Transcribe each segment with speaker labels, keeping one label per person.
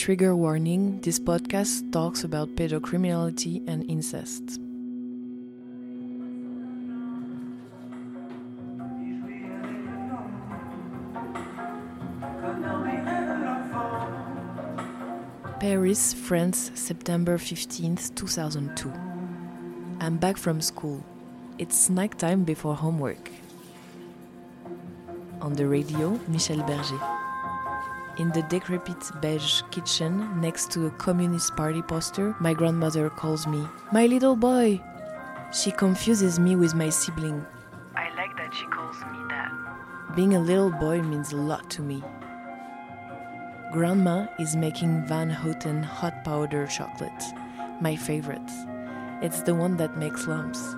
Speaker 1: trigger warning, this podcast talks about pedocriminality and incest. Paris, France, September 15th, 2002. I'm back from school. It's snack nighttime before homework. On the radio, Michel Berger. In the decrepit beige kitchen next to a Communist Party poster, my grandmother calls me, My little boy! She confuses me with my sibling.
Speaker 2: I like that she calls me that.
Speaker 1: Being a little boy means a lot to me. Grandma is making Van Houten hot powder chocolate, my favorite. It's the one that makes lumps.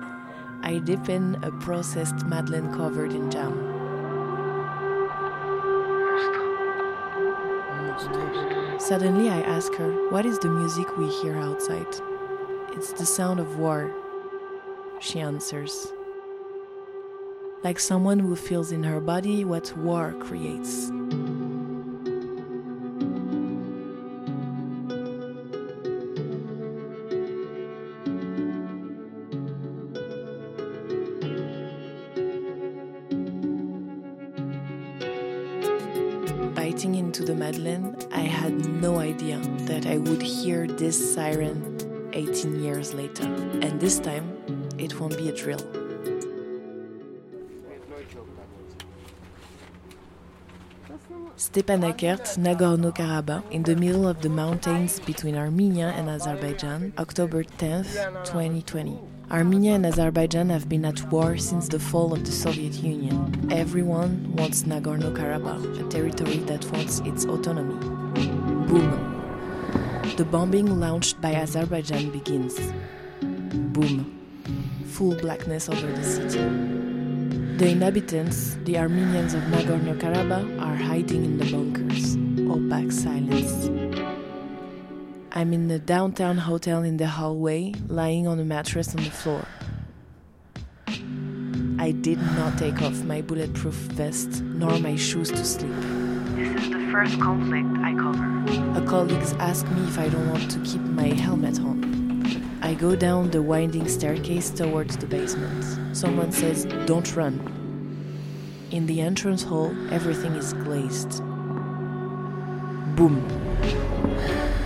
Speaker 1: I dip in a processed madeleine covered in jam. Suddenly, I ask her, What is the music we hear outside? It's the sound of war. She answers, Like someone who feels in her body what war creates. Idea that I would hear this siren 18 years later. And this time, it won't be a drill. Stepanakert, Nagorno-Karabakh, in the middle of the mountains between Armenia and Azerbaijan, October 10th, 2020. Armenia and Azerbaijan have been at war since the fall of the Soviet Union. Everyone wants Nagorno Karabakh, a territory that wants its autonomy. Boom. The bombing launched by Azerbaijan begins. Boom. Full blackness over the city. The inhabitants, the Armenians of Nagorno Karabakh, are hiding in the bunkers. Opaque silence. I'm in the downtown hotel in the hallway, lying on a mattress on the floor. I did not take off my bulletproof vest nor my shoes to sleep.
Speaker 2: This is the first conflict I cover.
Speaker 1: A colleague asked me if I don't want to keep my helmet on. I go down the winding staircase towards the basement. Someone says, Don't run. In the entrance hall, everything is glazed. Boom.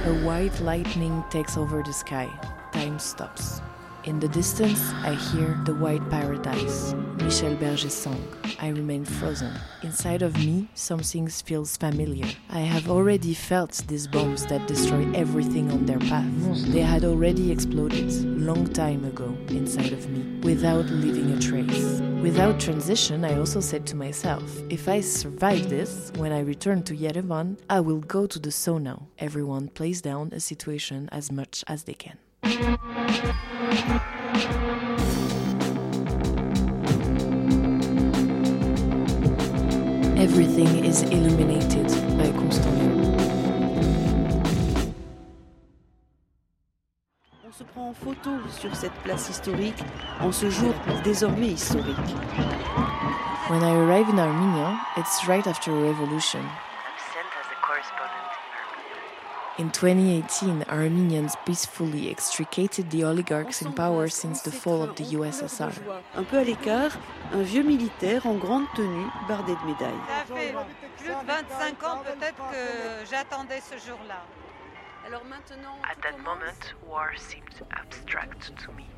Speaker 1: A white lightning takes over the sky. Time stops. In the distance, I hear the white paradise, Michel Berger's song. I remain frozen. Inside of me, something feels familiar. I have already felt these bombs that destroy everything on their path. They had already exploded long time ago inside of me, without leaving a trace. Without transition, I also said to myself, if I survive this, when I return to Yerevan, I will go to the sauna. Everyone plays down a situation as much as they can. Everything is illuminated by Constant
Speaker 3: On se prend en photo sur cette place historique en ce jour désormais historique.
Speaker 1: When I arrive in Armenia, it's right after a revolution.
Speaker 2: In Armenia.
Speaker 1: In 2018, Armenians peacefully extricated the oligarchs in power since the fall of the USSR.
Speaker 3: Un peu à l'écart, un vieux militaire en grande tenue, bardé de médailles.
Speaker 4: Ça fait plus de 25 ans peut-être que j'attendais ce jour-là.
Speaker 3: Alors maintenant,
Speaker 2: At that moment, war seemed abstract to me.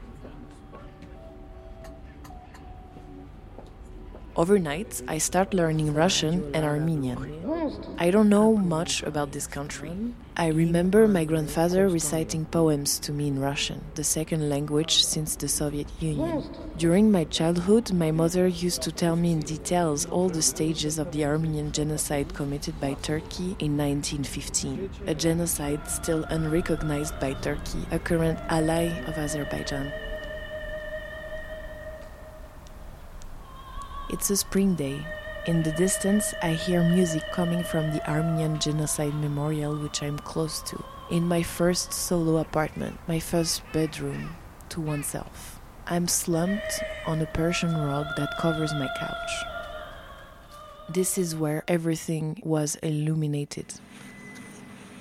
Speaker 1: Overnight, I start learning Russian and Armenian. I don't know much about this country. I remember my grandfather reciting poems to me in Russian, the second language since the Soviet Union. During my childhood, my mother used to tell me in details all the stages of the Armenian genocide committed by Turkey in 1915, a genocide still unrecognized by Turkey, a current ally of Azerbaijan. It's a spring day. In the distance, I hear music coming from the Armenian Genocide Memorial, which I'm close to. In my first solo apartment, my first bedroom to oneself. I'm slumped on a Persian rug that covers my couch. This is where everything was illuminated.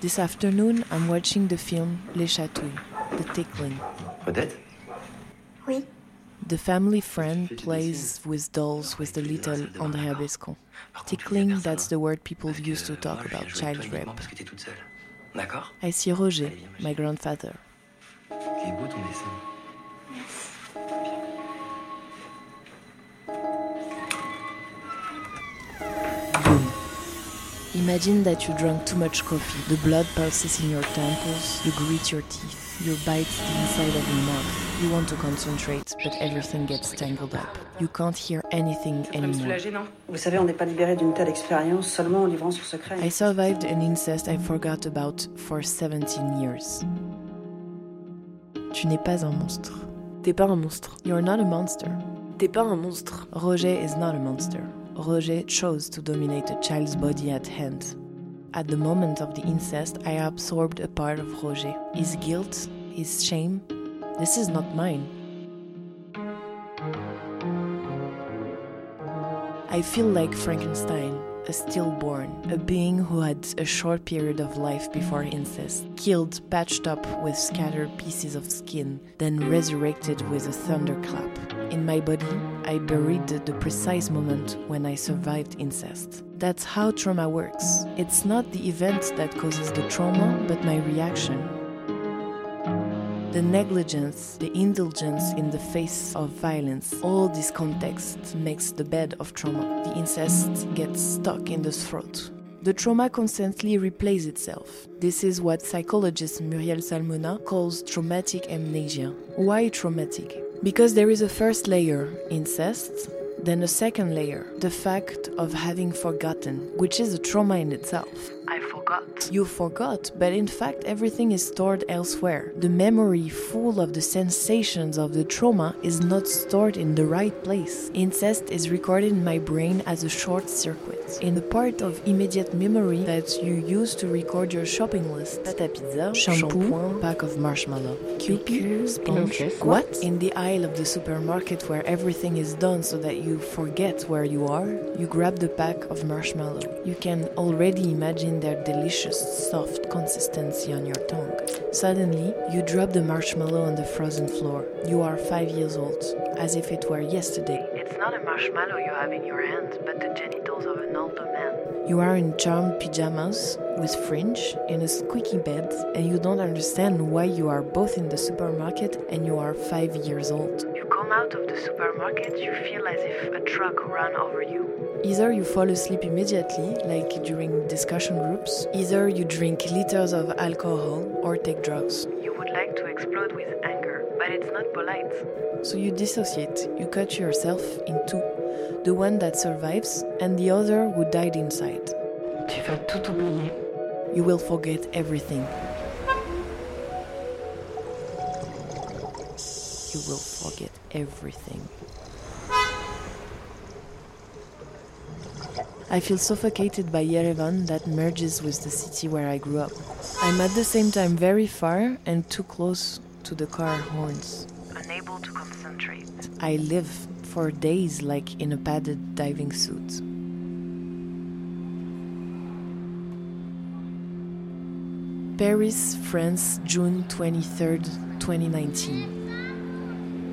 Speaker 1: This afternoon, I'm watching the film Les Chatouilles, The Tickling.
Speaker 5: Odette.
Speaker 1: The family friend plays with dolls with the little Andréa Bescond. Tickling, that's the word people used to talk about child rape.
Speaker 5: Parce que t'es toute seule. D'accord
Speaker 1: I see Roger, my grandfather. Imagine that you drank too much coffee. The blood pulses in your temples, you grit your teeth, you bite the inside of your mouth. You want to concentrate, but everything gets tangled up. You can't hear anything anymore.
Speaker 6: Vous savez, on n'est pas libéré d'une telle expérience seulement en livrant son secret.
Speaker 1: I survived an incest I forgot about for 17 years. Tu n'es pas un monstre.
Speaker 7: T'es pas un monstre.
Speaker 1: You're not a monster.
Speaker 7: T'es pas un monstre.
Speaker 1: Roger is not a monster. Roger chose to dominate a child's body at hand. At the moment of the incest, I absorbed a part of Roger. His guilt, his shame. This is not mine. I feel like Frankenstein, a stillborn, a being who had a short period of life before incest, killed, patched up with scattered pieces of skin, then resurrected with a thunderclap. In my body, I buried the, precise moment when I survived incest. That's how trauma works. It's not the event that causes the trauma, but my reaction. The negligence, the indulgence in the face of violence, all this context makes the bed of trauma. The incest gets stuck in the throat. The trauma constantly replays itself. This is what psychologist Muriel Salmona calls traumatic amnesia. Why traumatic? Because there is a first layer, incest, then a second layer, the fact of having forgotten, which is a trauma in itself.
Speaker 2: I forgot.
Speaker 1: You forgot, but in fact, everything is stored elsewhere. The memory full of the sensations of the trauma is not stored in the right place. Incest is recorded in my brain as a short circuit, in the part of immediate memory that you use to record your shopping list.
Speaker 7: Pâte à pizza,
Speaker 1: Shampoo,
Speaker 7: shampoing,
Speaker 1: pack of marshmallow, Kewpie, sponge. What? In the aisle of the supermarket where everything is done so that you forget where you are, you grab the pack of marshmallow. You can already imagine their delicious, soft consistency on your tongue. Suddenly, you drop the marshmallow on the frozen floor. You are five years old, as if it were yesterday.
Speaker 2: It's not a marshmallow you have in your hand, but the genitals of an older man.
Speaker 1: You are in charmed pajamas with fringe in a squeaky bed, and you don't understand why you are both in the supermarket and you are five years old.
Speaker 2: You come out of the supermarket, you feel as if a truck ran over you.
Speaker 1: Either you fall asleep immediately, like during discussion groups, either you drink liters of alcohol or take drugs.
Speaker 2: You would like to explode with anger, but it's not polite.
Speaker 1: So you dissociate, you cut yourself in two the one that survives and the other who died inside.
Speaker 7: Tu vas tout oublier.
Speaker 1: You will forget everything. You will forget everything. I feel suffocated by Yerevan that merges with the city where I grew up. I'm at the same time very far and too close to the car horns.
Speaker 2: Unable to concentrate.
Speaker 1: I live for days like in a padded diving suit. Paris, France, June 23rd, 2019.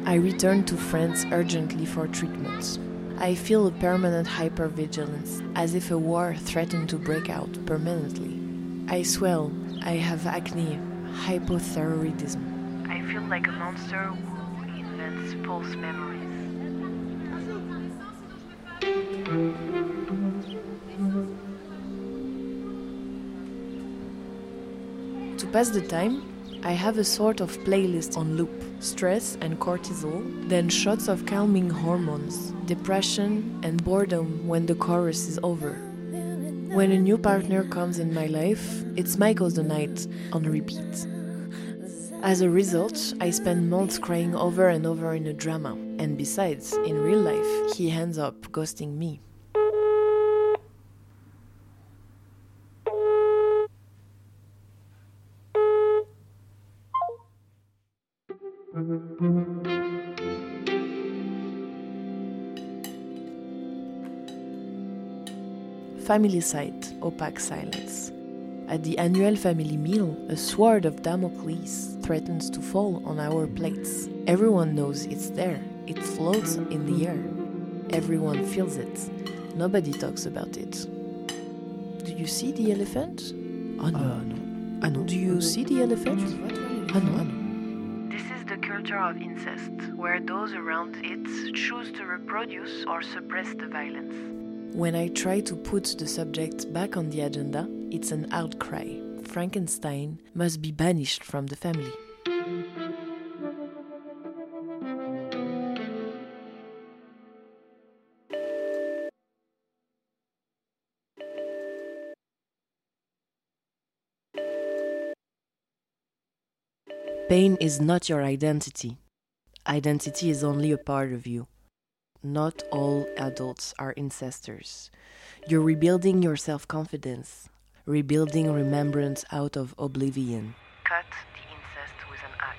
Speaker 1: I returned to France urgently for treatment. I feel a permanent hypervigilance, as if a war threatened to break out permanently. I swell, I have acne, hypothyroidism.
Speaker 2: I feel like a monster who invents false memories.
Speaker 1: To pass the time, I have a sort of playlist on loop stress and cortisol, then shots of calming hormones, depression, and boredom when the chorus is over. When a new partner comes in my life, it's Michael the Night on repeat. As a result, I spend months crying over and over in a drama, and besides, in real life, he ends up ghosting me. Family site, opaque silence. At the annual family meal, a sword of Damocles threatens to fall on our plates. Everyone knows it's there. It floats in the air. Everyone feels it. Nobody talks about it. Do you see the elephant? Oh no.
Speaker 7: Ah non. Ah non.
Speaker 1: Do you see the elephant?
Speaker 7: Ah non, ah non.
Speaker 2: This is the culture of incest, where those around it choose to reproduce or suppress the violence.
Speaker 1: When I try to put the subject back on the agenda, it's an outcry. Frankenstein must be banished from the family. Pain is not your identity. Identity is only a part of you. Not all adults are incestors. You're rebuilding your self confidence, rebuilding remembrance out of oblivion.
Speaker 2: Cut the incest with an axe.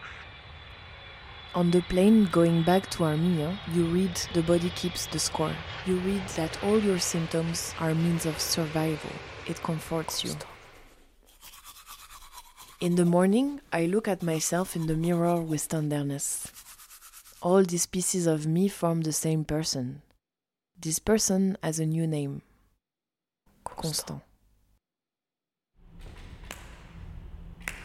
Speaker 1: On the plane going back to Armenia, you read The Body Keeps the Score. You read that all your symptoms are means of survival. It comforts you. In the morning, I look at myself in the mirror with tenderness. All these pieces of me form the same person. This person has a new name Constant.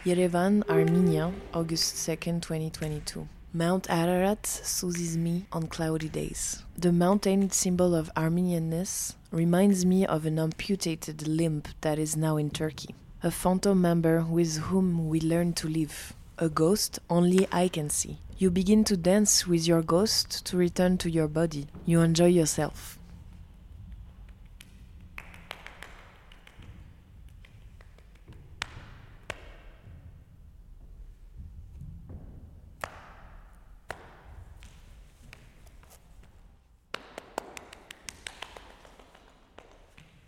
Speaker 1: Yerevan, Armenia, August 2nd, 2022. Mount Ararat soothes me on cloudy days. The mountain symbol of Armenianness reminds me of an amputated limb that is now in Turkey. A phantom member with whom we learn to live. A ghost only I can see. You begin to dance with your ghost to return to your body. You enjoy yourself.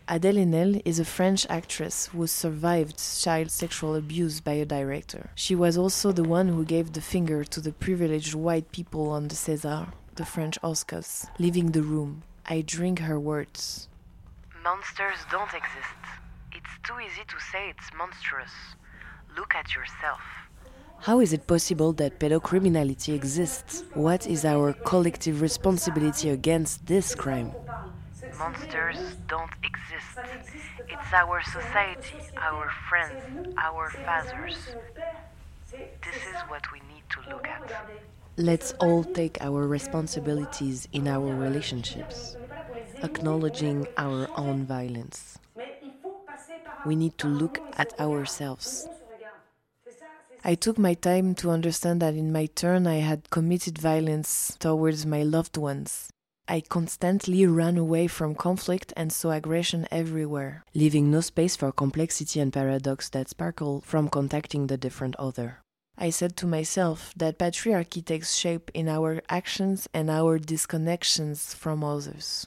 Speaker 1: Adèle Haenel is a French actress who survived child sexual abuse by a director. She was also the one who gave the finger to the privileged white people on the César, the French Oscars, leaving the room. I drink her words.
Speaker 2: Monsters don't exist. It's too easy to say it's monstrous. Look at yourself.
Speaker 1: How is it possible that pedocriminality exists? What is our collective responsibility against this crime?
Speaker 2: Monsters don't exist. It's our society, our friends, our fathers. This is what we need to look at.
Speaker 1: Let's all take our responsibilities in our relationships, acknowledging our own violence. We need to look at ourselves. I took my time to understand that in my turn I had committed violence towards my loved ones. I constantly ran away from conflict and saw aggression everywhere, leaving no space for complexity and paradox that sparkle from contacting the different other. I said to myself that patriarchy takes shape in our actions and our disconnections from others.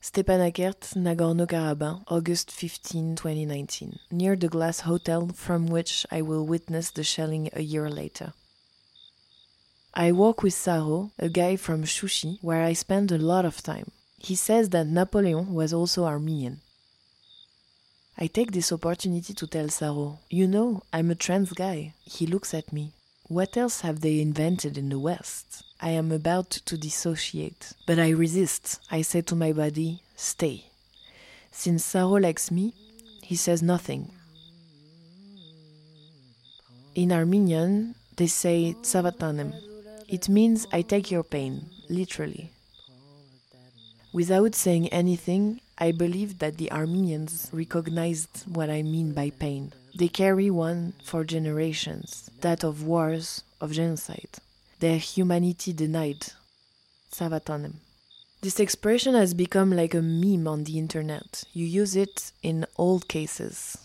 Speaker 1: Stepanakert, Nagorno-Karabakh, August 15, 2019, near the glass hotel from which I will witness the shelling a year later. I walk with Saro, a guy from Shushi, where I spend a lot of time. He says that Napoleon was also Armenian. I take this opportunity to tell Saro, you know, I'm a trans guy. He looks at me. What else have they invented in the West? I am about to dissociate, but I resist. I say to my body, stay. Since Saro likes me, he says nothing. In Armenian, they say tsavatanem. It means I take your pain, literally. Without saying anything, I believe that the Armenians recognized what I mean by pain. They carry one for generations, that of wars, of genocide. Their humanity denied. Tsavatanem. This expression has become like a meme on the internet. You use it in all cases.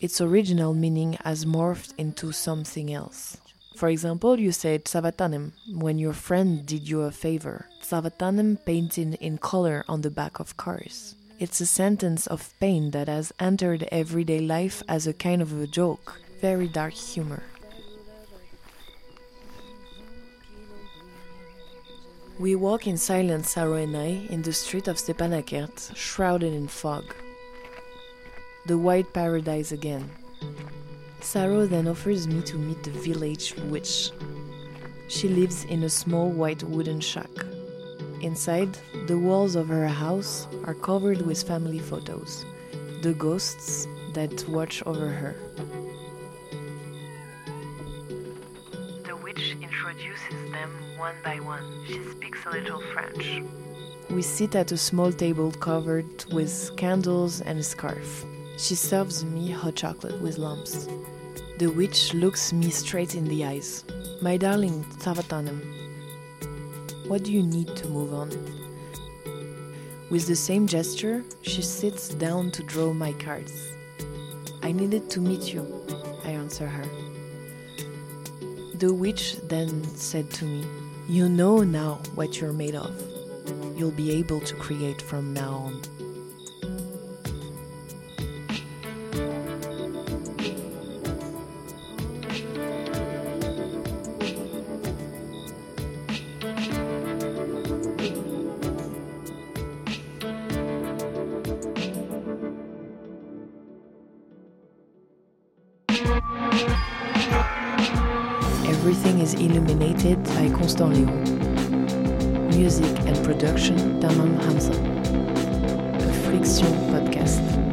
Speaker 1: Its original meaning has morphed into something else. For example, you said Tsavatanem when your friend did you a favor. Tsavatanem painted in color on the back of cars. It's a sentence of pain that has entered everyday life as a kind of a joke. Very dark humor. We walk in silence, Saro and I, in the street of Stepanakert, shrouded in fog. The white paradise again. Saro then offers me to meet the village witch. She lives in a small white wooden shack. Inside, the walls of her house are covered with family photos, the ghosts that watch over her.
Speaker 2: The witch introduces them one by one. She speaks a little French.
Speaker 1: We sit at a small table covered with candles and a scarf. She serves me hot chocolate with lumps. The witch looks me straight in the eyes. My darling Tsavatanem, what do you need to move on? With the same gesture, she sits down to draw my cards. I needed to meet you, I answer her. The witch then said to me, You know now what you're made of. You'll be able to create from now on. Illuminated by Constant Léon. Music and production Tammam Hamza. A Friction podcast.